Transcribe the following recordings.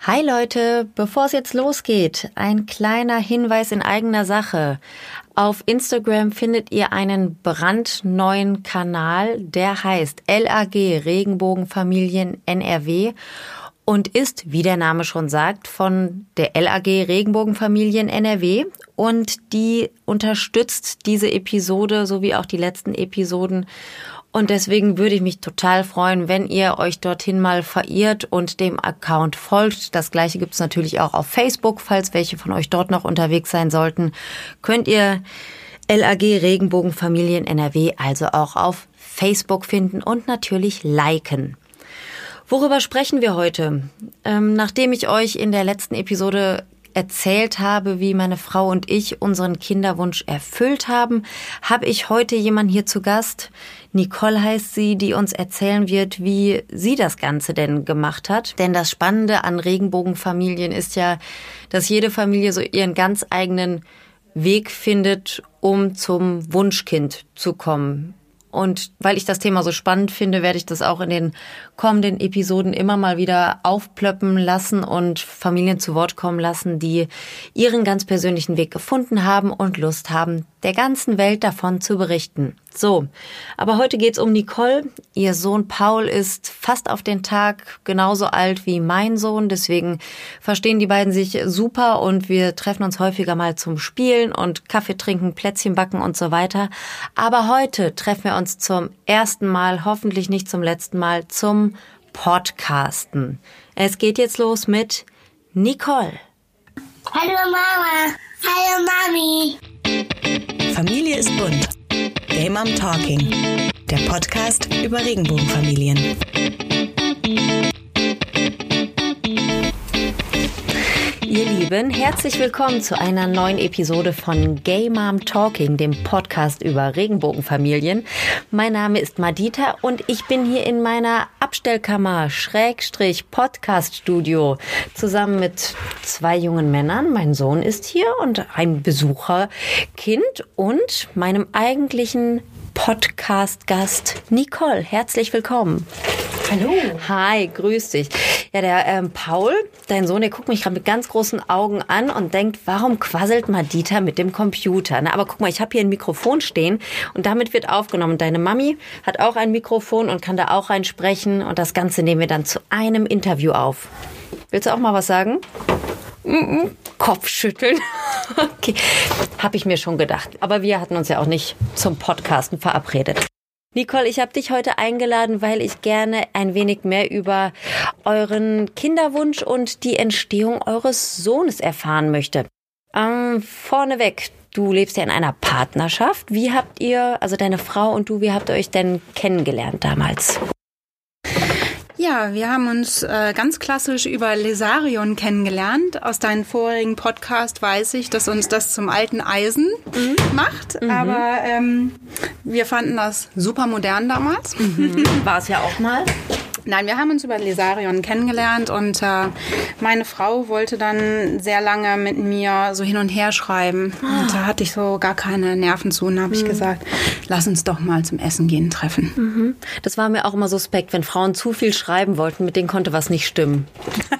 Hi Leute, bevor es jetzt losgeht, ein kleiner Hinweis in eigener Sache. Auf Instagram findet ihr einen brandneuen Kanal, der heißt LAG Regenbogenfamilien NRW und ist, wie der Name schon sagt, von der LAG Regenbogenfamilien NRW und die unterstützt diese Episode sowie auch die letzten Episoden und deswegen würde ich mich total freuen, wenn ihr euch dorthin mal verirrt und dem Account folgt. Das gleiche gibt es natürlich auch auf Facebook. Falls welche von euch dort noch unterwegs sein sollten, könnt ihr LAG Regenbogenfamilien NRW also auch auf Facebook finden und natürlich liken. Worüber sprechen wir heute? Ähm, nachdem ich euch in der letzten Episode erzählt habe, wie meine Frau und ich unseren Kinderwunsch erfüllt haben, habe ich heute jemanden hier zu Gast. Nicole heißt sie, die uns erzählen wird, wie sie das Ganze denn gemacht hat. Denn das Spannende an Regenbogenfamilien ist ja, dass jede Familie so ihren ganz eigenen Weg findet, um zum Wunschkind zu kommen. Und weil ich das Thema so spannend finde, werde ich das auch in den kommenden Episoden immer mal wieder aufplöppen lassen und Familien zu Wort kommen lassen, die ihren ganz persönlichen Weg gefunden haben und Lust haben, der ganzen Welt davon zu berichten. So, aber heute geht's um Nicole. Ihr Sohn Paul ist fast auf den Tag genauso alt wie mein Sohn, deswegen verstehen die beiden sich super und wir treffen uns häufiger mal zum Spielen und Kaffee trinken, Plätzchen backen und so weiter. Aber heute treffen wir uns zum ersten Mal, hoffentlich nicht zum letzten Mal, zum Podcasten. Es geht jetzt los mit Nicole. Hallo Mama. Hallo Mami. Familie ist bunt. Game Mom Talking. Der Podcast über Regenbogenfamilien. Ihr Lieben, herzlich willkommen zu einer neuen Episode von Gay Mom Talking, dem Podcast über Regenbogenfamilien. Mein Name ist Madita und ich bin hier in meiner Abstellkammer, Schrägstrich Podcast Studio, zusammen mit zwei jungen Männern. Mein Sohn ist hier und ein Besucherkind und meinem eigentlichen Podcast-Gast Nicole. Herzlich willkommen. Hallo. Hi, grüß dich. Ja, der ähm, Paul, dein Sohn, der guckt mich gerade mit ganz großen Augen an und denkt, warum quasselt Madita mit dem Computer? Na, aber guck mal, ich habe hier ein Mikrofon stehen und damit wird aufgenommen. Deine Mami hat auch ein Mikrofon und kann da auch reinsprechen und das Ganze nehmen wir dann zu einem Interview auf. Willst du auch mal was sagen? Kopfschütteln. okay, habe ich mir schon gedacht. Aber wir hatten uns ja auch nicht zum Podcasten verabredet. Nicole, ich habe dich heute eingeladen, weil ich gerne ein wenig mehr über euren Kinderwunsch und die Entstehung eures Sohnes erfahren möchte. Ähm, vorneweg, du lebst ja in einer Partnerschaft. Wie habt ihr, also deine Frau und du, wie habt ihr euch denn kennengelernt damals? Ja, wir haben uns äh, ganz klassisch über Lesarion kennengelernt. Aus deinem vorigen Podcast weiß ich, dass uns das zum alten Eisen mhm. macht. Mhm. Aber ähm, wir fanden das super modern damals. Mhm. War es ja auch mal. Nein, wir haben uns über Lesarion kennengelernt und äh, meine Frau wollte dann sehr lange mit mir so hin und her schreiben. Ah. Und da hatte ich so gar keine Nerven zu und habe mhm. ich gesagt, lass uns doch mal zum Essen gehen treffen. Mhm. Das war mir auch immer suspekt, wenn Frauen zu viel schreiben wollten, mit denen konnte was nicht stimmen.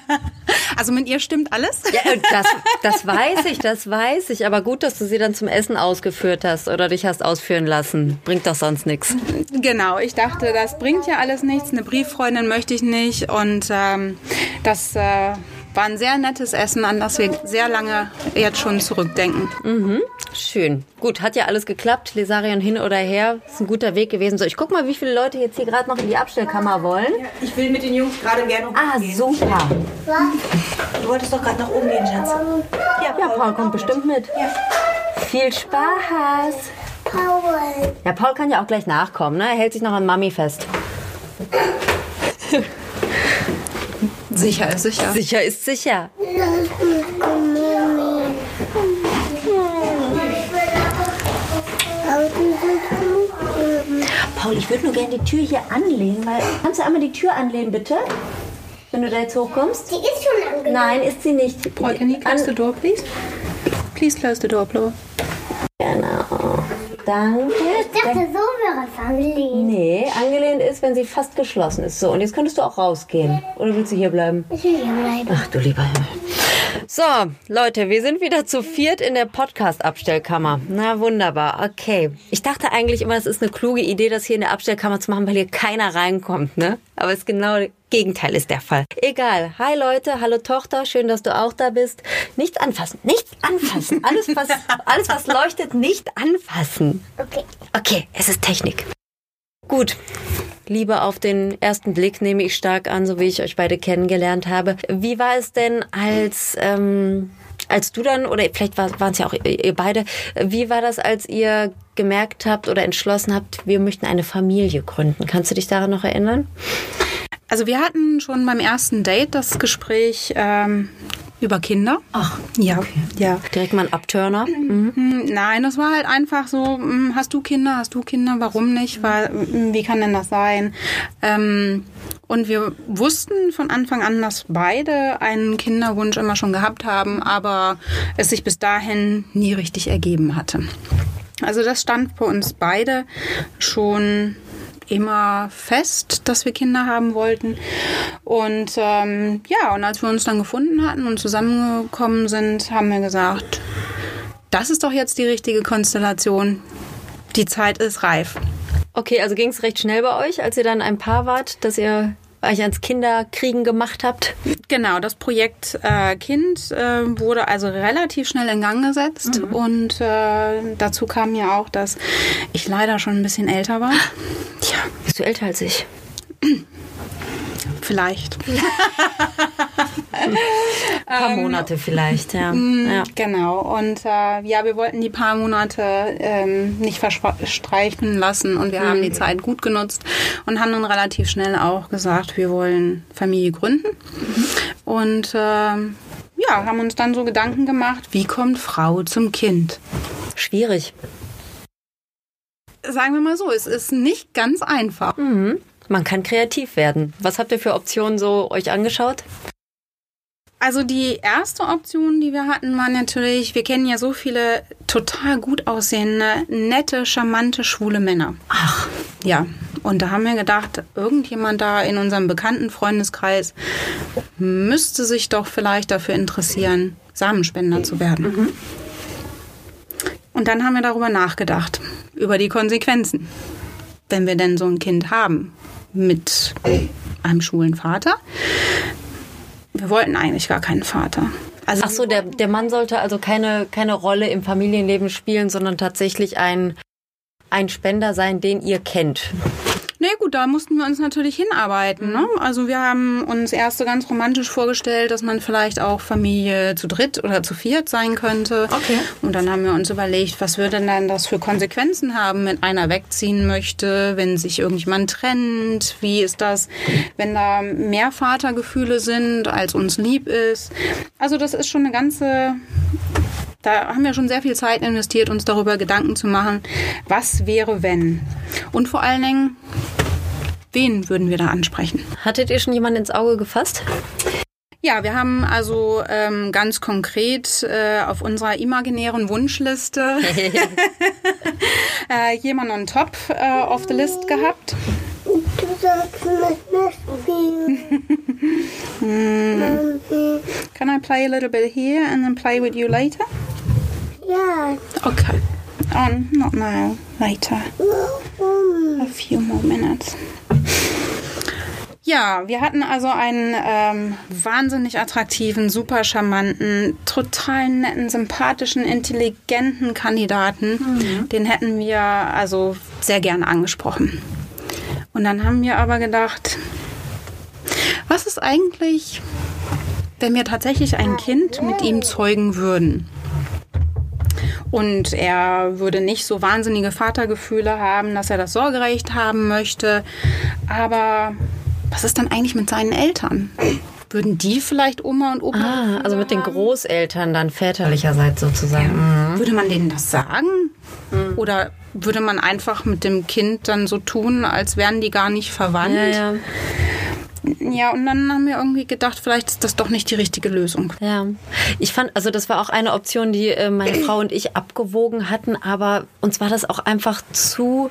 also mit ihr stimmt alles? Ja, das, das weiß ich, das weiß ich. Aber gut, dass du sie dann zum Essen ausgeführt hast oder dich hast ausführen lassen. Bringt doch sonst nichts. Genau, ich dachte, das bringt ja alles nichts. Eine Brieffreundin möchte ich nicht. Und ähm, das äh, war ein sehr nettes Essen, an das wir sehr lange jetzt schon zurückdenken. Mhm. Schön. Gut, hat ja alles geklappt. Lesarion hin oder her. Ist ein guter Weg gewesen. So, ich guck mal, wie viele Leute jetzt hier gerade noch in die Abstellkammer wollen. Ja, ich will mit den Jungs gerade gerne Ah, super. Du wolltest doch gerade nach oben gehen, Schatz. Ja, Paul, ja, Paul kommt bestimmt mit. Ja. Viel Spaß. Paul. Ja, Paul kann ja auch gleich nachkommen. Ne? Er hält sich noch an Mami fest. sicher ist sicher. Sicher ist sicher. Paul, ich würde nur gerne die Tür hier anlehnen, weil. Kannst du einmal die Tür anlehnen, bitte? Wenn du da jetzt hochkommst? Die ist schon angelehnt. Nein, ist sie nicht. Paul, can you close the door, please? Please close the door, Paul. Genau. Danke. Ich dachte, so wäre es angelehnt. Nee, angelehnt ist, wenn sie fast geschlossen ist. So, und jetzt könntest du auch rausgehen. Oder willst du hier bleiben? Ich will hier bleiben. Ach du lieber Himmel. So, Leute, wir sind wieder zu viert in der Podcast-Abstellkammer. Na, wunderbar. Okay. Ich dachte eigentlich immer, es ist eine kluge Idee, das hier in der Abstellkammer zu machen, weil hier keiner reinkommt, ne? Aber es ist genau das Gegenteil ist der Fall. Egal. Hi Leute, hallo Tochter, schön, dass du auch da bist. Nichts anfassen, nichts anfassen. Alles, was, alles, was leuchtet, nicht anfassen. Okay. Okay, es ist Technik. Gut. Liebe auf den ersten Blick nehme ich stark an, so wie ich euch beide kennengelernt habe. Wie war es denn als ähm, als du dann oder vielleicht war- waren es ja auch ihr beide, wie war das, als ihr gemerkt habt oder entschlossen habt, wir möchten eine Familie gründen? Kannst du dich daran noch erinnern? Also wir hatten schon beim ersten Date das Gespräch ähm, über Kinder. Ach, Ja, ja. direkt mal ein Abturner. Mhm. Hm, Nein, das war halt einfach so, hm, hast du Kinder, hast du Kinder, warum nicht, Weil, hm, wie kann denn das sein? Ähm, und wir wussten von Anfang an, dass beide einen Kinderwunsch immer schon gehabt haben, aber es sich bis dahin nie richtig ergeben hatte. Also das stand bei uns beide schon immer fest, dass wir Kinder haben wollten. Und ähm, ja, und als wir uns dann gefunden hatten und zusammengekommen sind, haben wir gesagt, das ist doch jetzt die richtige Konstellation. Die Zeit ist reif. Okay, also ging es recht schnell bei euch, als ihr dann ein Paar wart, dass ihr euch ans Kinderkriegen gemacht habt? Genau, das Projekt äh, Kind äh, wurde also relativ schnell in Gang gesetzt. Und äh, dazu kam ja auch, dass ich leider schon ein bisschen älter war. Tja, Bist du älter als ich? vielleicht. Ein paar Monate vielleicht, ja. ja. Genau. Und äh, ja, wir wollten die paar Monate ähm, nicht verstreichen lassen und wir haben die Zeit gut genutzt und haben dann relativ schnell auch gesagt, wir wollen Familie gründen. Und ähm, ja, haben uns dann so Gedanken gemacht, wie kommt Frau zum Kind? Schwierig. Sagen wir mal so, es ist nicht ganz einfach. Man kann kreativ werden. Was habt ihr für Optionen so euch angeschaut? Also die erste Option, die wir hatten, war natürlich, wir kennen ja so viele total gut aussehende, nette, charmante, schwule Männer. Ach. Ja. Und da haben wir gedacht, irgendjemand da in unserem bekannten Freundeskreis müsste sich doch vielleicht dafür interessieren, Samenspender zu werden. Und dann haben wir darüber nachgedacht, über die Konsequenzen, wenn wir denn so ein Kind haben mit einem schwulen Vater. Wir wollten eigentlich gar keinen Vater. Also Ach so, der, der Mann sollte also keine, keine Rolle im Familienleben spielen, sondern tatsächlich ein, ein Spender sein, den ihr kennt. Nee, gut, da mussten wir uns natürlich hinarbeiten. Ne? Also wir haben uns erst so ganz romantisch vorgestellt, dass man vielleicht auch Familie zu dritt oder zu viert sein könnte. Okay. Und dann haben wir uns überlegt, was würde denn das für Konsequenzen haben, wenn einer wegziehen möchte, wenn sich irgendjemand trennt? Wie ist das, wenn da mehr Vatergefühle sind, als uns lieb ist? Also das ist schon eine ganze da haben wir schon sehr viel Zeit investiert, uns darüber Gedanken zu machen, was wäre, wenn. Und vor allen Dingen, wen würden wir da ansprechen? Hattet ihr schon jemanden ins Auge gefasst? Ja, wir haben also ähm, ganz konkret äh, auf unserer imaginären Wunschliste äh, jemanden on top äh, of the list gehabt. Du sagst mit Mami. Can I play a little bit here and then play with you later? Ja, Okay. Oh, not now. Later. A few more minutes. Ja, wir hatten also einen ähm, wahnsinnig attraktiven, super charmanten, total netten, sympathischen, intelligenten Kandidaten. Den hätten wir also sehr gerne angesprochen. Und dann haben wir aber gedacht, was ist eigentlich, wenn wir tatsächlich ein Kind mit ihm zeugen würden? Und er würde nicht so wahnsinnige Vatergefühle haben, dass er das Sorgerecht haben möchte. Aber was ist dann eigentlich mit seinen Eltern? Würden die vielleicht Oma und Opa? Ah, also mit den Großeltern dann väterlicherseits sozusagen. Mhm. Würde man denen das sagen? Oder würde man einfach mit dem Kind dann so tun, als wären die gar nicht verwandt? Ja, ja. Ja, und dann haben wir irgendwie gedacht, vielleicht ist das doch nicht die richtige Lösung. Ja, ich fand, also das war auch eine Option, die äh, meine Frau und ich abgewogen hatten, aber uns war das auch einfach zu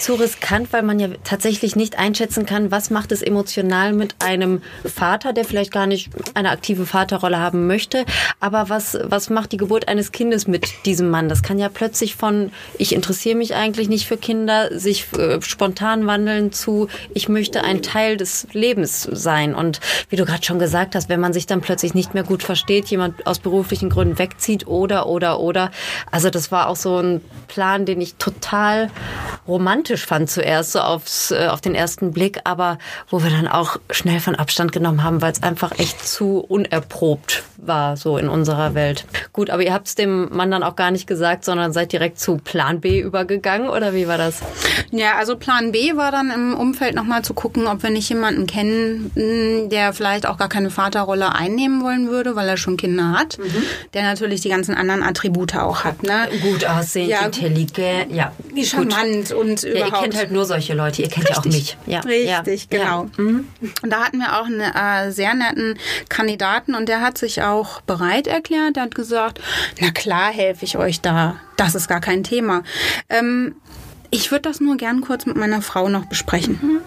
zu riskant, weil man ja tatsächlich nicht einschätzen kann, was macht es emotional mit einem Vater, der vielleicht gar nicht eine aktive Vaterrolle haben möchte, aber was, was macht die Geburt eines Kindes mit diesem Mann? Das kann ja plötzlich von, ich interessiere mich eigentlich nicht für Kinder, sich äh, spontan wandeln zu, ich möchte ein Teil des Lebens sein. Und wie du gerade schon gesagt hast, wenn man sich dann plötzlich nicht mehr gut versteht, jemand aus beruflichen Gründen wegzieht oder, oder, oder. Also das war auch so ein Plan, den ich total romantisch fand zuerst, so aufs, äh, auf den ersten Blick, aber wo wir dann auch schnell von Abstand genommen haben, weil es einfach echt zu unerprobt war, so in unserer Welt. Gut, aber ihr habt es dem Mann dann auch gar nicht gesagt, sondern seid direkt zu Plan B übergegangen oder wie war das? Ja, also Plan B war dann im Umfeld nochmal zu gucken, ob wir nicht jemanden kennen, mh, der vielleicht auch gar keine Vaterrolle einnehmen wollen würde, weil er schon Kinder hat, der natürlich die ganzen anderen Attribute auch hat. Ne? Gut aussehend, Ja. intelligent, ja. Charmant und Ja, ihr überhaupt. kennt halt nur solche Leute, ihr kennt ja auch mich. Ja. Richtig, ja. genau. Und da hatten wir auch einen äh, sehr netten Kandidaten und der hat sich auch bereit erklärt. Der hat gesagt, na klar helfe ich euch da. Das ist gar kein Thema. Ähm, ich würde das nur gern kurz mit meiner Frau noch besprechen. Mhm.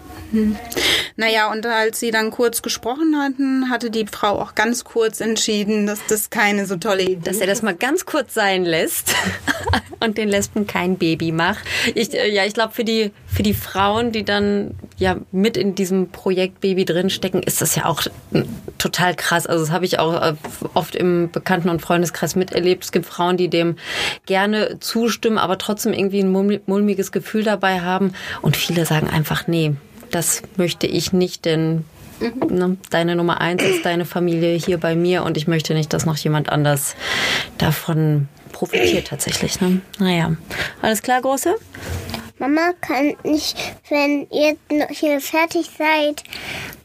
Naja, und als sie dann kurz gesprochen hatten, hatte die Frau auch ganz kurz entschieden, dass das keine so tolle Idee Dass er das mal ganz kurz sein lässt und den Lesben kein Baby macht. Ich, äh, ja, ich glaube, für die, für die Frauen, die dann ja mit in diesem Projekt Baby drinstecken, ist das ja auch äh, total krass. Also das habe ich auch äh, oft im Bekannten- und Freundeskreis miterlebt. Es gibt Frauen, die dem gerne zustimmen, aber trotzdem irgendwie ein mulmi- mulmiges Gefühl dabei haben. Und viele sagen einfach, nee, das möchte ich nicht, denn ne, deine Nummer eins ist deine Familie hier bei mir und ich möchte nicht, dass noch jemand anders davon profitiert tatsächlich. Ne? Naja, alles klar, Große? Mama kann ich, wenn ihr noch hier fertig seid,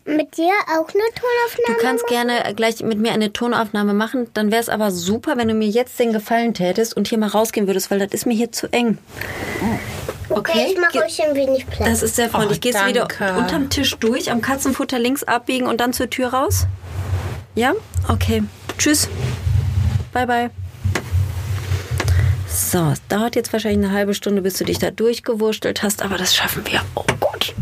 mit dir auch eine Du Tonaufnahme kannst gerne gleich mit mir eine Tonaufnahme machen. Dann wäre es aber super, wenn du mir jetzt den Gefallen tätest und hier mal rausgehen würdest, weil das ist mir hier zu eng. Okay, ich mache euch ein wenig Platz. Das ist sehr freundlich. Oh, Gehst wieder danke. unterm Tisch durch, am Katzenfutter links abbiegen und dann zur Tür raus? Ja? Okay. Tschüss. Bye, bye. So, es dauert jetzt wahrscheinlich eine halbe Stunde, bis du dich da durchgewurstelt hast, aber das schaffen wir. Oh Gott.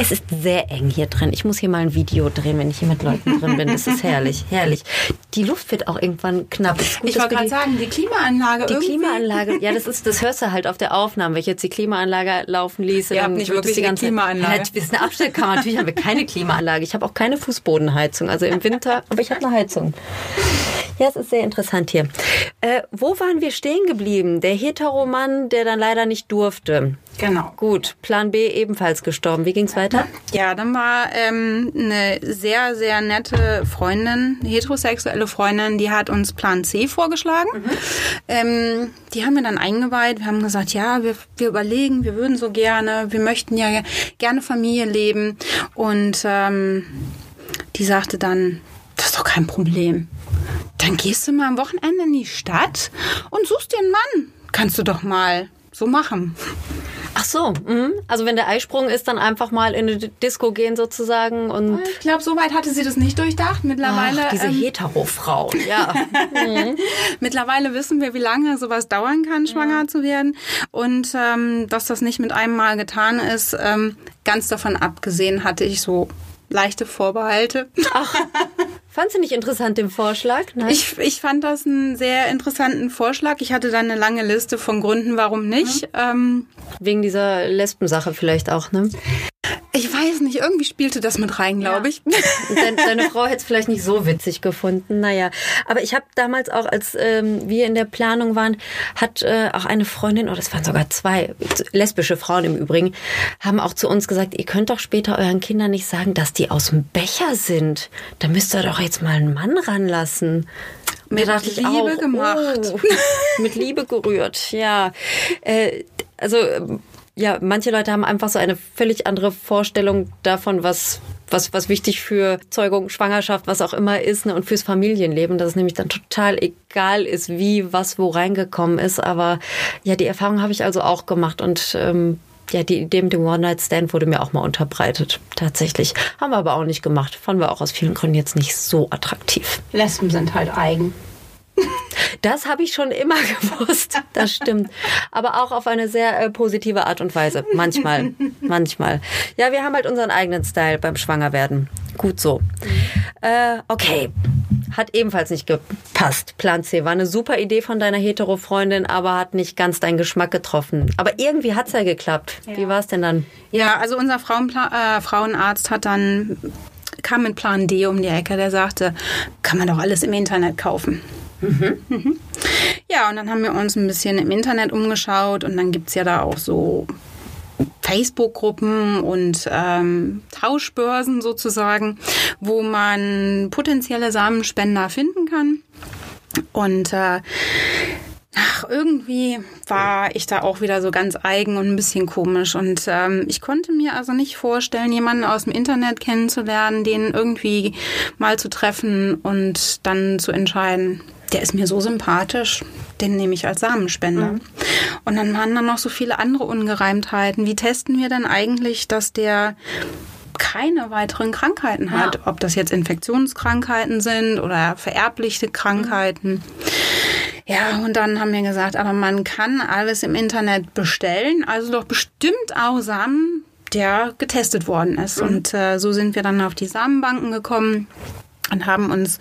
Es ist sehr eng hier drin. Ich muss hier mal ein Video drehen, wenn ich hier mit Leuten drin bin. Es ist herrlich, herrlich. Die Luft wird auch irgendwann knapp. Gut, Ich wollte gerade sagen, die Klimaanlage die irgendwie. Klimaanlage, ja, das ist, das hörst du halt auf der Aufnahme. Wenn ich jetzt die Klimaanlage laufen ließe, Ihr dann habt nicht wirklich die eine ganze Klimaanlage. Ja, das ist eine Abstellkammer. Natürlich haben wir keine Klimaanlage. Ich habe auch keine Fußbodenheizung. Also im Winter, aber ich habe eine Heizung. Ja, es ist sehr interessant hier. Äh, wo waren wir stehen geblieben? Der Heteromann, der dann leider nicht durfte. Genau. Gut, Plan B ebenfalls gestorben. Wie ging's weiter? Ja, dann war ähm, eine sehr, sehr nette Freundin, eine heterosexuelle Freundin, die hat uns Plan C vorgeschlagen. Ähm, die haben wir dann eingeweiht. Wir haben gesagt, ja, wir, wir überlegen, wir würden so gerne, wir möchten ja gerne Familie leben. Und ähm, die sagte dann, das ist doch kein Problem. Dann gehst du mal am Wochenende in die Stadt und suchst dir einen Mann. Kannst du doch mal so machen. Ach so, mhm. also wenn der Eisprung ist, dann einfach mal in eine Disco gehen sozusagen und Ich glaube, soweit hatte sie das nicht durchdacht. Mittlerweile, Ach, diese ähm, Hetero-Frauen, ja. mittlerweile wissen wir, wie lange sowas dauern kann, schwanger zu werden. Und ähm, dass das nicht mit einem Mal getan ist, ähm, ganz davon abgesehen hatte ich so leichte Vorbehalte. Fandst du nicht interessant den Vorschlag? Nein? Ich, ich fand das einen sehr interessanten Vorschlag. Ich hatte dann eine lange Liste von Gründen, warum nicht. Ähm, Wegen dieser Lesbensache vielleicht auch, ne? Ich weiß nicht, irgendwie spielte das mit rein, glaube ich. Deine, deine Frau hätte es vielleicht nicht so witzig gefunden. Naja, aber ich habe damals auch, als ähm, wir in der Planung waren, hat äh, auch eine Freundin, oder es waren sogar zwei lesbische Frauen im Übrigen, haben auch zu uns gesagt, ihr könnt doch später euren Kindern nicht sagen, dass die aus dem Becher sind. Da müsst ihr doch jetzt mal einen Mann ranlassen. Mit Da dachte ich Liebe auch, gemacht. Oh, mit Liebe gerührt, ja. Äh, also ja, manche Leute haben einfach so eine völlig andere Vorstellung davon, was was was wichtig für Zeugung, Schwangerschaft, was auch immer ist, ne, und fürs Familienleben, dass es nämlich dann total egal ist, wie was wo reingekommen ist. Aber ja, die Erfahrung habe ich also auch gemacht und ähm, Ja, die Idee mit dem One-Night-Stand wurde mir auch mal unterbreitet. Tatsächlich. Haben wir aber auch nicht gemacht. Fanden wir auch aus vielen Gründen jetzt nicht so attraktiv. Lesben sind halt eigen. Das habe ich schon immer gewusst. Das stimmt. Aber auch auf eine sehr äh, positive Art und Weise. Manchmal. Manchmal. Ja, wir haben halt unseren eigenen Style beim Schwangerwerden. Gut so. Äh, okay. Hat ebenfalls nicht gepasst. Plan C war eine super Idee von deiner Hetero-Freundin, aber hat nicht ganz deinen Geschmack getroffen. Aber irgendwie hat's ja geklappt. Wie war es denn dann? Ja, also unser Frauenpla äh, Frauenarzt hat dann kam mit Plan D um die Ecke, der sagte, kann man doch alles im Internet kaufen. Mhm. Ja, und dann haben wir uns ein bisschen im Internet umgeschaut und dann gibt's ja da auch so Facebook-Gruppen und ähm, Tauschbörsen sozusagen, wo man potenzielle Samenspender finden kann. Und äh, ach, irgendwie war ich da auch wieder so ganz eigen und ein bisschen komisch. Und ähm, ich konnte mir also nicht vorstellen, jemanden aus dem Internet kennenzulernen, den irgendwie mal zu treffen und dann zu entscheiden, der ist mir so sympathisch, den nehme ich als Samenspender. Mhm. Und dann waren da noch so viele andere Ungereimtheiten. Wie testen wir denn eigentlich, dass der keine weiteren Krankheiten hat, ja. ob das jetzt Infektionskrankheiten sind oder vererbliche Krankheiten. Mhm. Ja, und dann haben wir gesagt, aber man kann alles im Internet bestellen, also doch bestimmt auch Samen, der getestet worden ist. Mhm. Und äh, so sind wir dann auf die Samenbanken gekommen und haben uns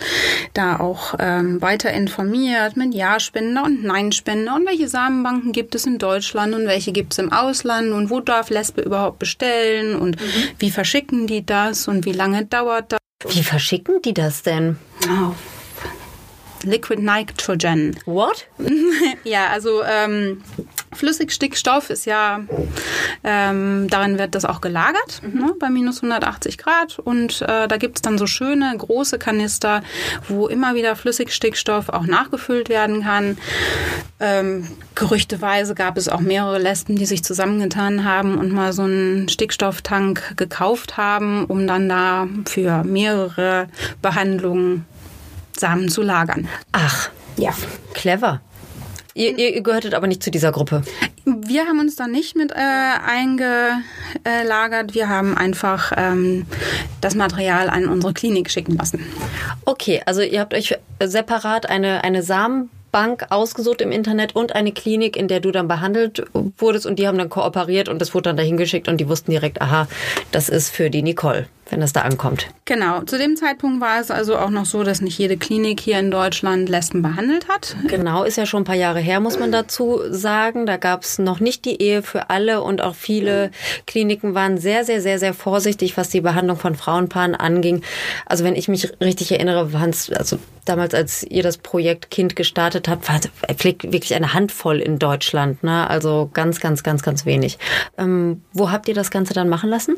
da auch ähm, weiter informiert mit Ja-Spender und Nein-Spender und welche Samenbanken gibt es in Deutschland und welche gibt es im Ausland und wo darf Lesbe überhaupt bestellen und mhm. wie verschicken die das und wie lange dauert das. Wie verschicken die das denn? Oh. Liquid Nitrogen. What? ja, also ähm, Flüssigstickstoff ist ja, ähm, darin wird das auch gelagert, mhm. ne, bei minus 180 Grad. Und äh, da gibt es dann so schöne große Kanister, wo immer wieder Flüssigstickstoff auch nachgefüllt werden kann. Ähm, gerüchteweise gab es auch mehrere Lesben, die sich zusammengetan haben und mal so einen Stickstofftank gekauft haben, um dann da für mehrere Behandlungen Samen zu lagern. Ach, ja. Clever. Ihr, ihr gehörtet aber nicht zu dieser Gruppe. Wir haben uns da nicht mit äh, eingelagert. Wir haben einfach ähm, das Material an unsere Klinik schicken lassen. Okay, also ihr habt euch separat eine, eine Samen Bank ausgesucht im Internet und eine Klinik, in der du dann behandelt wurdest und die haben dann kooperiert und das wurde dann dahin geschickt und die wussten direkt, aha, das ist für die Nicole wenn es da ankommt. Genau. Zu dem Zeitpunkt war es also auch noch so, dass nicht jede Klinik hier in Deutschland Lesben behandelt hat. Genau, ist ja schon ein paar Jahre her, muss man dazu sagen. Da gab es noch nicht die Ehe für alle und auch viele Kliniken waren sehr, sehr, sehr, sehr vorsichtig, was die Behandlung von Frauenpaaren anging. Also wenn ich mich richtig erinnere, waren es, also damals, als ihr das Projekt Kind gestartet habt, war es wirklich eine Handvoll in Deutschland. Ne? Also ganz, ganz, ganz, ganz wenig. Ähm, wo habt ihr das Ganze dann machen lassen?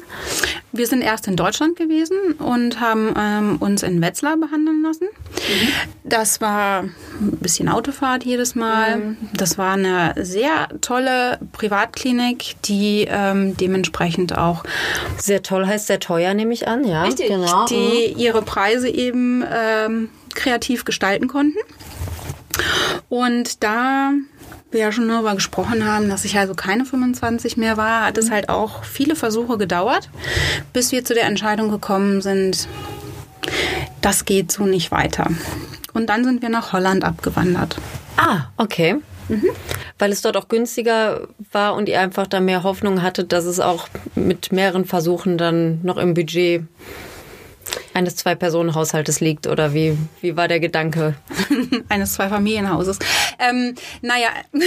Wir sind erst in Deutschland Deutschland gewesen und haben ähm, uns in Wetzlar behandeln lassen. Mhm. Das war ein bisschen Autofahrt jedes Mal. Mhm. Das war eine sehr tolle Privatklinik, die ähm, dementsprechend auch sehr toll heißt sehr teuer, nehme ich an, ja. Richtig. Genau. Die mhm. ihre Preise eben ähm, kreativ gestalten konnten. Und da wir ja schon darüber gesprochen haben, dass ich also keine 25 mehr war, hat es mhm. halt auch viele Versuche gedauert, bis wir zu der Entscheidung gekommen sind, das geht so nicht weiter. Und dann sind wir nach Holland abgewandert. Ah, okay. Mhm. Weil es dort auch günstiger war und ihr einfach da mehr Hoffnung hattet, dass es auch mit mehreren Versuchen dann noch im Budget eines Zwei-Personen-Haushaltes liegt oder wie, wie war der Gedanke? eines Zwei-Familienhauses. Ähm, naja,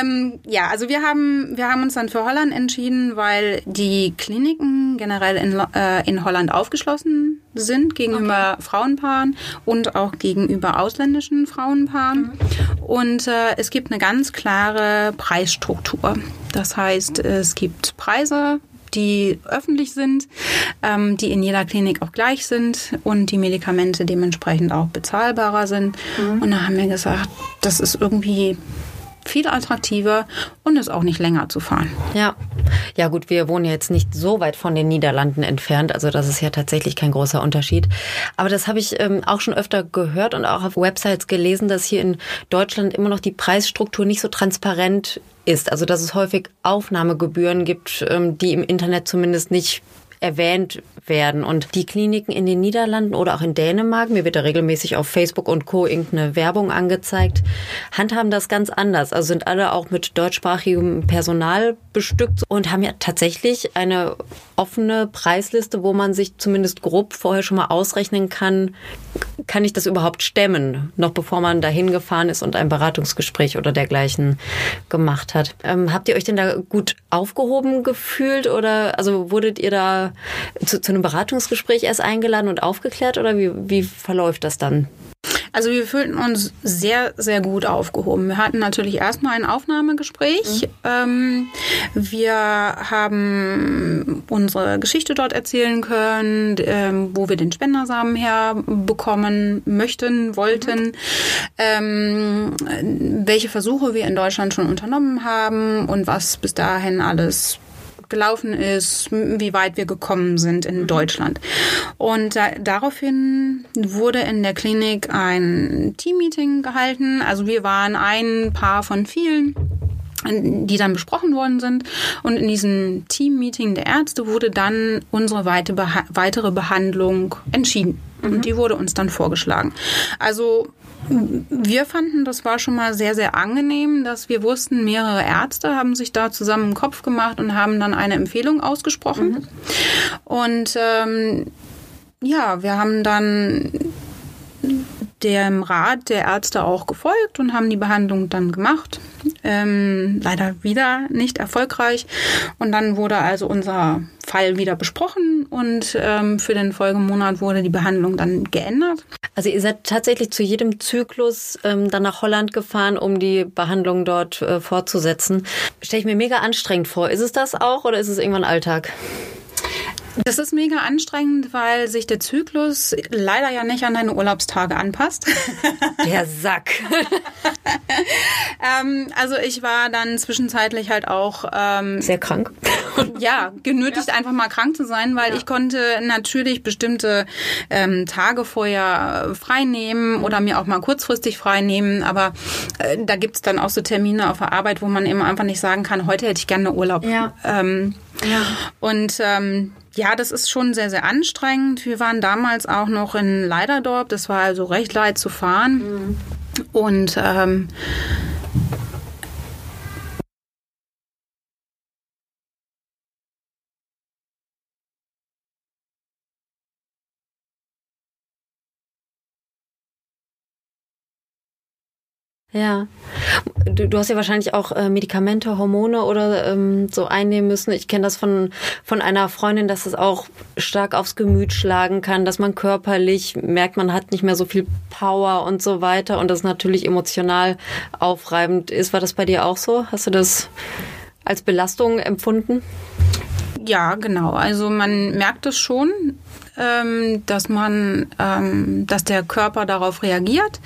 ähm, ja, also wir haben, wir haben uns dann für Holland entschieden, weil die Kliniken generell in, äh, in Holland aufgeschlossen sind gegenüber okay. Frauenpaaren und auch gegenüber ausländischen Frauenpaaren. Mhm. Und äh, es gibt eine ganz klare Preisstruktur. Das heißt, es gibt Preise die öffentlich sind, ähm, die in jeder Klinik auch gleich sind und die Medikamente dementsprechend auch bezahlbarer sind. Mhm. Und da haben wir gesagt, das ist irgendwie viel attraktiver und ist auch nicht länger zu fahren. Ja. Ja gut, wir wohnen jetzt nicht so weit von den Niederlanden entfernt, also das ist ja tatsächlich kein großer Unterschied. Aber das habe ich ähm, auch schon öfter gehört und auch auf Websites gelesen, dass hier in Deutschland immer noch die Preisstruktur nicht so transparent ist. Also dass es häufig Aufnahmegebühren gibt, ähm, die im Internet zumindest nicht erwähnt werden. Und die Kliniken in den Niederlanden oder auch in Dänemark, mir wird da regelmäßig auf Facebook und Co. irgendeine Werbung angezeigt, handhaben das ganz anders. Also sind alle auch mit deutschsprachigem Personal bestückt und haben ja tatsächlich eine offene Preisliste, wo man sich zumindest grob vorher schon mal ausrechnen kann, kann ich das überhaupt stemmen, noch bevor man dahin gefahren ist und ein Beratungsgespräch oder dergleichen gemacht hat. Ähm, habt ihr euch denn da gut aufgehoben gefühlt oder also wurdet ihr da zu, zu einem Beratungsgespräch erst eingeladen und aufgeklärt oder wie, wie verläuft das dann? Also wir fühlten uns sehr, sehr gut aufgehoben. Wir hatten natürlich erstmal ein Aufnahmegespräch. Mhm. Ähm, wir haben unsere Geschichte dort erzählen können, ähm, wo wir den Spendersamen herbekommen möchten, wollten, ähm, welche Versuche wir in Deutschland schon unternommen haben und was bis dahin alles gelaufen ist, wie weit wir gekommen sind in mhm. Deutschland. Und da, daraufhin wurde in der Klinik ein Teammeeting gehalten. Also wir waren ein paar von vielen die dann besprochen worden sind. Und in diesem Team-Meeting der Ärzte wurde dann unsere weitere Behandlung entschieden. Mhm. Und die wurde uns dann vorgeschlagen. Also wir fanden, das war schon mal sehr, sehr angenehm, dass wir wussten, mehrere Ärzte haben sich da zusammen einen Kopf gemacht und haben dann eine Empfehlung ausgesprochen. Mhm. Und ähm, ja, wir haben dann dem Rat der Ärzte auch gefolgt und haben die Behandlung dann gemacht. Ähm, leider wieder nicht erfolgreich. Und dann wurde also unser Fall wieder besprochen und ähm, für den Folgemonat wurde die Behandlung dann geändert. Also ihr seid tatsächlich zu jedem Zyklus ähm, dann nach Holland gefahren, um die Behandlung dort äh, fortzusetzen. Stelle ich mir mega anstrengend vor. Ist es das auch oder ist es irgendwann Alltag? Das ist mega anstrengend, weil sich der Zyklus leider ja nicht an deine Urlaubstage anpasst. Der Sack. ähm, also ich war dann zwischenzeitlich halt auch ähm, sehr krank. ja, genötigt ja. einfach mal krank zu sein, weil ja. ich konnte natürlich bestimmte ähm, Tage vorher frei nehmen oder mir auch mal kurzfristig frei nehmen. Aber äh, da gibt's dann auch so Termine auf der Arbeit, wo man eben einfach nicht sagen kann, heute hätte ich gerne Urlaub. Ja. Ähm, ja. Und ähm, ja, das ist schon sehr, sehr anstrengend. Wir waren damals auch noch in Leiderdorp. Das war also recht leid zu fahren. Mhm. Und ähm, Ja. Du, du hast ja wahrscheinlich auch äh, Medikamente, Hormone oder ähm, so einnehmen müssen. Ich kenne das von, von einer Freundin, dass es auch stark aufs Gemüt schlagen kann, dass man körperlich merkt, man hat nicht mehr so viel Power und so weiter und das natürlich emotional aufreibend ist. War das bei dir auch so? Hast du das als Belastung empfunden? Ja, genau. Also man merkt es schon ähm, dass man, ähm, dass der Körper darauf reagiert.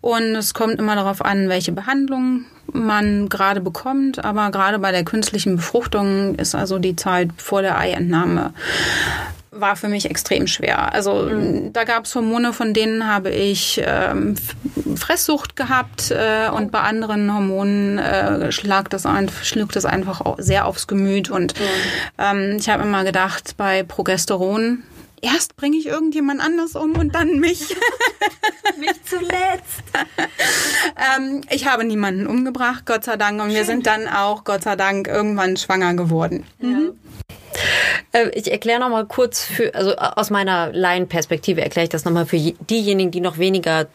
Und es kommt immer darauf an, welche Behandlung man gerade bekommt. Aber gerade bei der künstlichen Befruchtung ist also die Zeit vor der Eientnahme war für mich extrem schwer. Also mhm. da gab es Hormone, von denen habe ich ähm, Fresssucht gehabt äh, und bei anderen Hormonen äh, schlag das ein, schlug das einfach sehr aufs Gemüt. Und mhm. ähm, ich habe immer gedacht, bei Progesteron erst bringe ich irgendjemand anders um und dann mich. mich zuletzt. ähm, ich habe niemanden umgebracht, Gott sei Dank. Und Schön. wir sind dann auch, Gott sei Dank, irgendwann schwanger geworden. Ja. Mhm. Äh, ich erkläre noch mal kurz für, also aus meiner Laienperspektive erkläre ich das noch mal für diejenigen, die noch weniger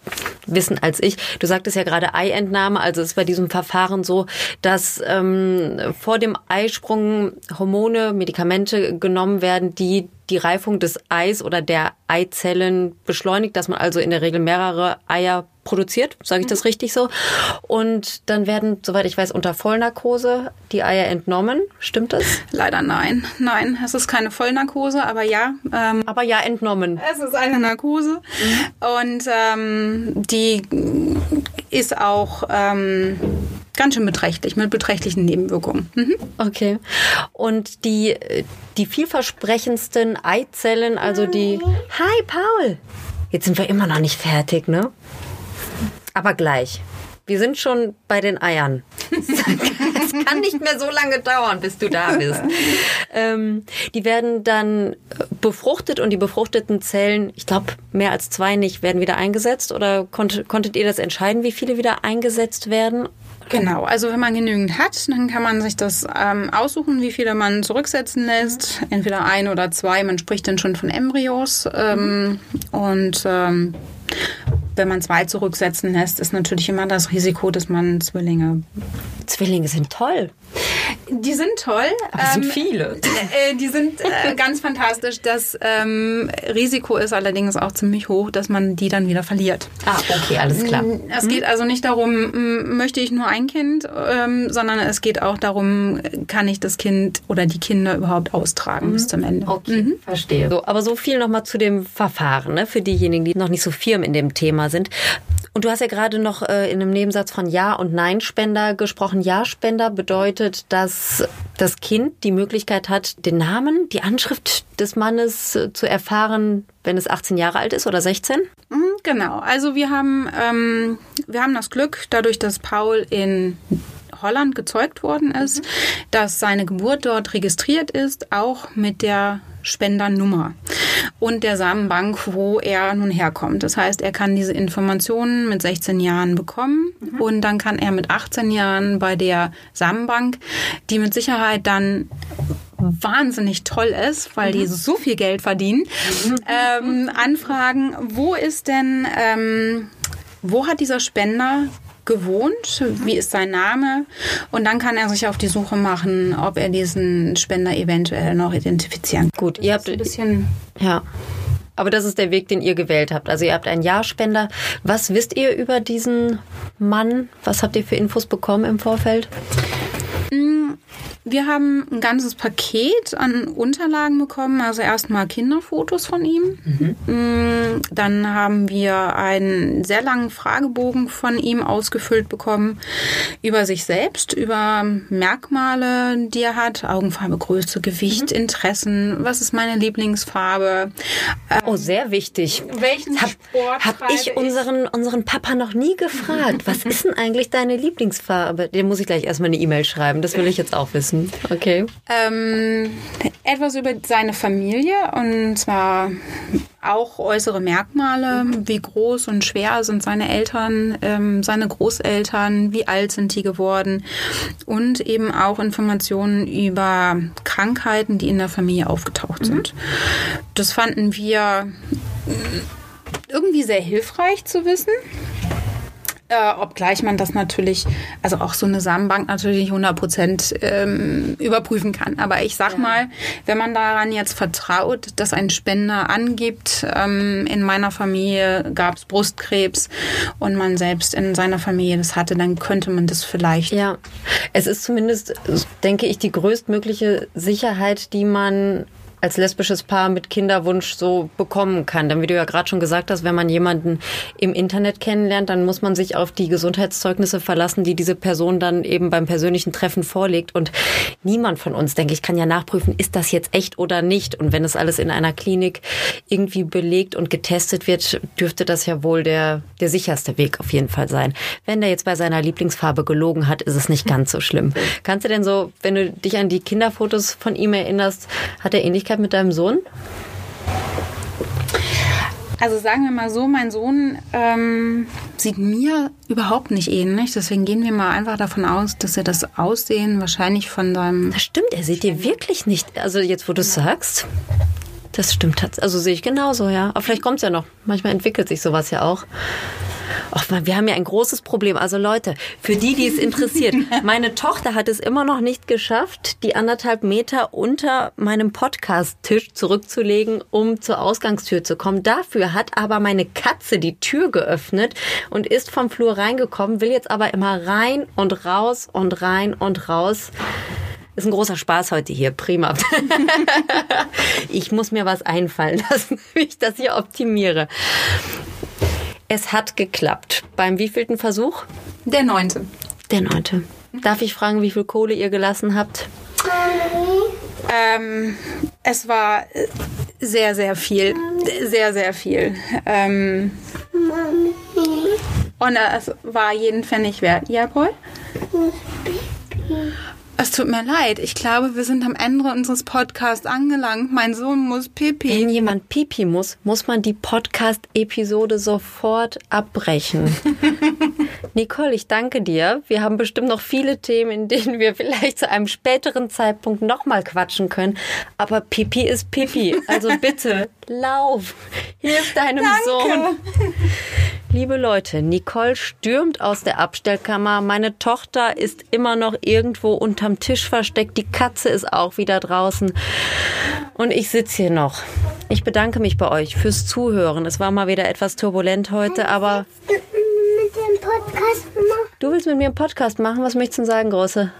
wissen als ich. Du sagtest ja gerade Eientnahme, also ist bei diesem Verfahren so, dass ähm, vor dem Eisprung Hormone, Medikamente genommen werden, die die Reifung des Eis oder der Eizellen beschleunigt, dass man also in der Regel mehrere Eier produziert, sage ich das mhm. richtig so. Und dann werden, soweit ich weiß, unter Vollnarkose die Eier entnommen. Stimmt das? Leider nein. Nein, es ist keine Vollnarkose, aber ja. Ähm, aber ja, entnommen. Es ist eine Narkose. Mhm. Und ähm, die ist auch ähm, ganz schön beträchtlich, mit beträchtlichen Nebenwirkungen. Mhm. Okay. Und die, die vielversprechendsten Eizellen, also die. Hi, Paul! Jetzt sind wir immer noch nicht fertig, ne? Aber gleich. Wir sind schon bei den Eiern. Es kann nicht mehr so lange dauern, bis du da bist. Ähm, die werden dann befruchtet und die befruchteten Zellen, ich glaube mehr als zwei nicht, werden wieder eingesetzt. Oder konnt, konntet ihr das entscheiden, wie viele wieder eingesetzt werden? Genau, also wenn man genügend hat, dann kann man sich das ähm, aussuchen, wie viele man zurücksetzen lässt. Entweder ein oder zwei, man spricht dann schon von Embryos. Ähm, und ähm, wenn man zwei zurücksetzen lässt, ist natürlich immer das Risiko, dass man Zwillinge. Zwillinge sind toll. Die sind toll. Es sind viele. Äh, die sind äh, ganz fantastisch. Das ähm, Risiko ist allerdings auch ziemlich hoch, dass man die dann wieder verliert. Ah, okay, alles klar. Es geht also nicht darum, m, möchte ich nur ein Kind, ähm, sondern es geht auch darum, kann ich das Kind oder die Kinder überhaupt austragen bis zum Ende. Okay, verstehe. So, aber so viel nochmal zu dem Verfahren, ne, für diejenigen, die noch nicht so firm in dem Thema sind. Und du hast ja gerade noch äh, in einem Nebensatz von Ja- und Nein-Spender gesprochen. Ja-Spender bedeutet, dass das Kind die Möglichkeit hat, den Namen, die Anschrift des Mannes äh, zu erfahren, wenn es 18 Jahre alt ist oder 16? Mhm, Genau. Also wir haben, ähm, wir haben das Glück, dadurch, dass Paul in Holland gezeugt worden ist, dass seine Geburt dort registriert ist, auch mit der Spendernummer und der Samenbank, wo er nun herkommt. Das heißt, er kann diese Informationen mit 16 Jahren bekommen. Und dann kann er mit 18 Jahren bei der Samenbank, die mit Sicherheit dann wahnsinnig toll ist, weil die so viel Geld verdienen, ähm, anfragen, wo ist denn, ähm, wo hat dieser Spender gewohnt, wie ist sein Name und dann kann er sich auf die Suche machen, ob er diesen Spender eventuell noch identifizieren kann. Gut, ihr habt Ein bisschen Ja. Aber das ist der Weg, den ihr gewählt habt. Also ihr habt einen Ja-Spender. Was wisst ihr über diesen Mann? Was habt ihr für Infos bekommen im Vorfeld? Wir haben ein ganzes Paket an Unterlagen bekommen. Also erstmal Kinderfotos von ihm. Mm, Dann haben wir einen sehr langen Fragebogen von ihm ausgefüllt bekommen über sich selbst, über Merkmale, die er hat. Augenfarbe, Größe, Gewicht, Interessen. Was ist meine Lieblingsfarbe? Oh, sehr wichtig. Welchen Hab, Sport hab treibe ich unseren, unseren Papa noch nie gefragt. Was ist denn eigentlich deine Lieblingsfarbe? Dem muss ich gleich erstmal eine E-Mail schreiben. Das will ich jetzt auch wissen. Okay. Ähm, etwas über seine Familie und zwar auch äußere Merkmale, wie groß und schwer sind seine Eltern, ähm, seine Großeltern, wie alt sind die geworden und eben auch Informationen über Krankheiten, die in der Familie aufgetaucht sind. Das fanden wir irgendwie sehr hilfreich zu wissen. Äh, obgleich man das natürlich, also auch so eine Samenbank natürlich nicht 100 Prozent ähm, überprüfen kann. Aber ich sag mal, wenn man daran jetzt vertraut, dass ein Spender angibt, ähm, in meiner Familie gab es Brustkrebs und man selbst in seiner Familie das hatte, dann könnte man das vielleicht. Ja, es ist zumindest, denke ich, die größtmögliche Sicherheit, die man als lesbisches Paar mit Kinderwunsch so bekommen kann. Denn wie du ja gerade schon gesagt hast, wenn man jemanden im Internet kennenlernt, dann muss man sich auf die Gesundheitszeugnisse verlassen, die diese Person dann eben beim persönlichen Treffen vorlegt. Und niemand von uns, denke ich, kann ja nachprüfen, ist das jetzt echt oder nicht. Und wenn es alles in einer Klinik irgendwie belegt und getestet wird, dürfte das ja wohl der, der sicherste Weg auf jeden Fall sein. Wenn der jetzt bei seiner Lieblingsfarbe gelogen hat, ist es nicht ganz so schlimm. Kannst du denn so, wenn du dich an die Kinderfotos von ihm erinnerst, hat er Ähnlichkeit mit deinem Sohn? Also sagen wir mal so, mein Sohn ähm, sieht mir überhaupt nicht ähnlich. Deswegen gehen wir mal einfach davon aus, dass er das Aussehen wahrscheinlich von seinem Das stimmt, er sieht dir wirklich nicht. Also jetzt, wo du es sagst. Das stimmt. Also sehe ich genauso, ja. Aber vielleicht kommt es ja noch. Manchmal entwickelt sich sowas ja auch. Ach, man, wir haben ja ein großes Problem. Also Leute, für die, die es interessiert, meine Tochter hat es immer noch nicht geschafft, die anderthalb Meter unter meinem Podcast-Tisch zurückzulegen, um zur Ausgangstür zu kommen. Dafür hat aber meine Katze die Tür geöffnet und ist vom Flur reingekommen, will jetzt aber immer rein und raus und rein und raus. Ist ein großer Spaß heute hier. Prima. ich muss mir was einfallen lassen, wie ich das hier optimiere. Es hat geklappt. Beim wievielten Versuch? der Neunte. Der neunte. Darf ich fragen, wie viel Kohle ihr gelassen habt? Ähm, es war sehr, sehr viel. Sehr, sehr viel. Ähm, und es war jeden Pfennig wert. Ja, Paul? Es tut mir leid. Ich glaube, wir sind am Ende unseres Podcasts angelangt. Mein Sohn muss pipi. Wenn jemand pipi muss, muss man die Podcast-Episode sofort abbrechen. Nicole, ich danke dir. Wir haben bestimmt noch viele Themen, in denen wir vielleicht zu einem späteren Zeitpunkt nochmal quatschen können. Aber Pipi ist Pipi. Also bitte, lauf. Hilf deinem Sohn. Liebe Leute, Nicole stürmt aus der Abstellkammer. Meine Tochter ist immer noch irgendwo unterm Tisch versteckt. Die Katze ist auch wieder draußen. Und ich sitze hier noch. Ich bedanke mich bei euch fürs Zuhören. Es war mal wieder etwas turbulent heute, aber Mit dem Podcast machen. du willst mit mir einen Podcast machen? Was möchtest du denn sagen, Große?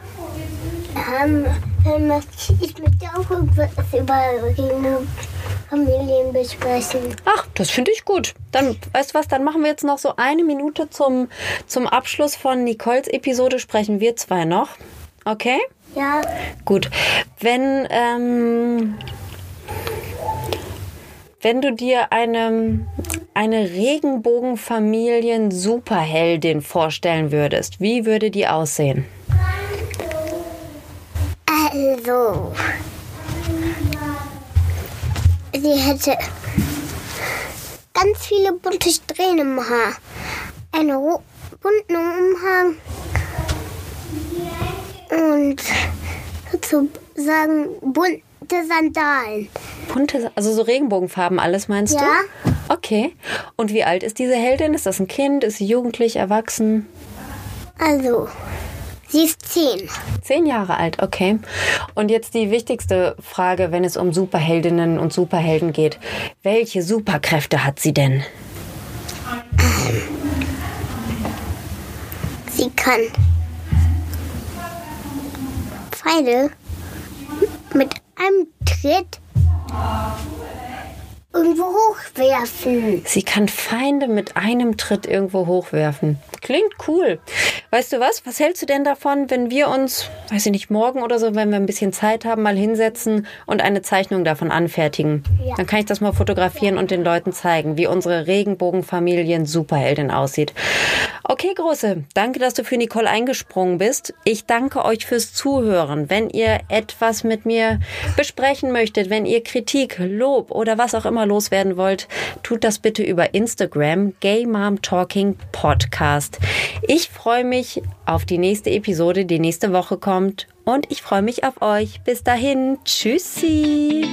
Ähm, dann möchte ich mit dir auch über Regenbogen Familien besprechen. Ach, das finde ich gut. Dann, weißt du was, dann machen wir jetzt noch so eine Minute zum, zum Abschluss von Nicoles Episode, sprechen wir zwei noch. Okay? Ja, Gut. Wenn, ähm, wenn du dir eine, eine Regenbogenfamilien-Superheldin vorstellen würdest, wie würde die aussehen? also. Sie hätte ganz viele bunte Strähnen im Haar. Einen bunten Umhang. Und sozusagen bunte Sandalen. Bunte, also so Regenbogenfarben alles, meinst Ja. du? Okay. Und wie alt ist diese Heldin? Ist das ein Kind? Ist sie jugendlich, erwachsen? Also, sie ist zehn. Zehn Jahre alt, okay. Und jetzt die wichtigste Frage, wenn es um Superheldinnen und Superhelden geht. Welche Superkräfte hat sie denn? Sie kann Pfeile mit einem Tritt irgendwo hochwerfen. Sie kann Feinde mit einem Tritt irgendwo hochwerfen. Klingt cool. Weißt du was? Was hältst du denn davon, wenn wir uns, weiß ich nicht, morgen oder so, wenn wir ein bisschen Zeit haben, mal hinsetzen und eine Zeichnung davon anfertigen? Ja. Dann kann ich das mal fotografieren und den Leuten zeigen, wie unsere Regenbogenfamilien-Superheldin aussieht. Okay, Große, danke, dass du für Nicole eingesprungen bist. Ich danke euch fürs Zuhören. Wenn ihr etwas mit mir besprechen möchtet, wenn ihr Kritik, Lob oder was auch immer loswerden wollt, tut das bitte über Instagram, Gay Mom Talking Podcast. Ich freue mich auf die nächste Episode, die nächste Woche kommt. Und ich freue mich auf euch. Bis dahin. Tschüssi.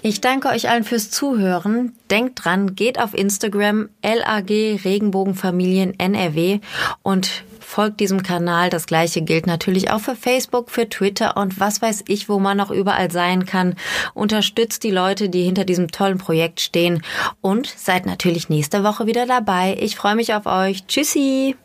Ich danke euch allen fürs Zuhören. Denkt dran, geht auf Instagram LAG Regenbogenfamilien NRW und folgt diesem Kanal. Das gleiche gilt natürlich auch für Facebook, für Twitter und was weiß ich, wo man noch überall sein kann. Unterstützt die Leute, die hinter diesem tollen Projekt stehen und seid natürlich nächste Woche wieder dabei. Ich freue mich auf euch. Tschüssi.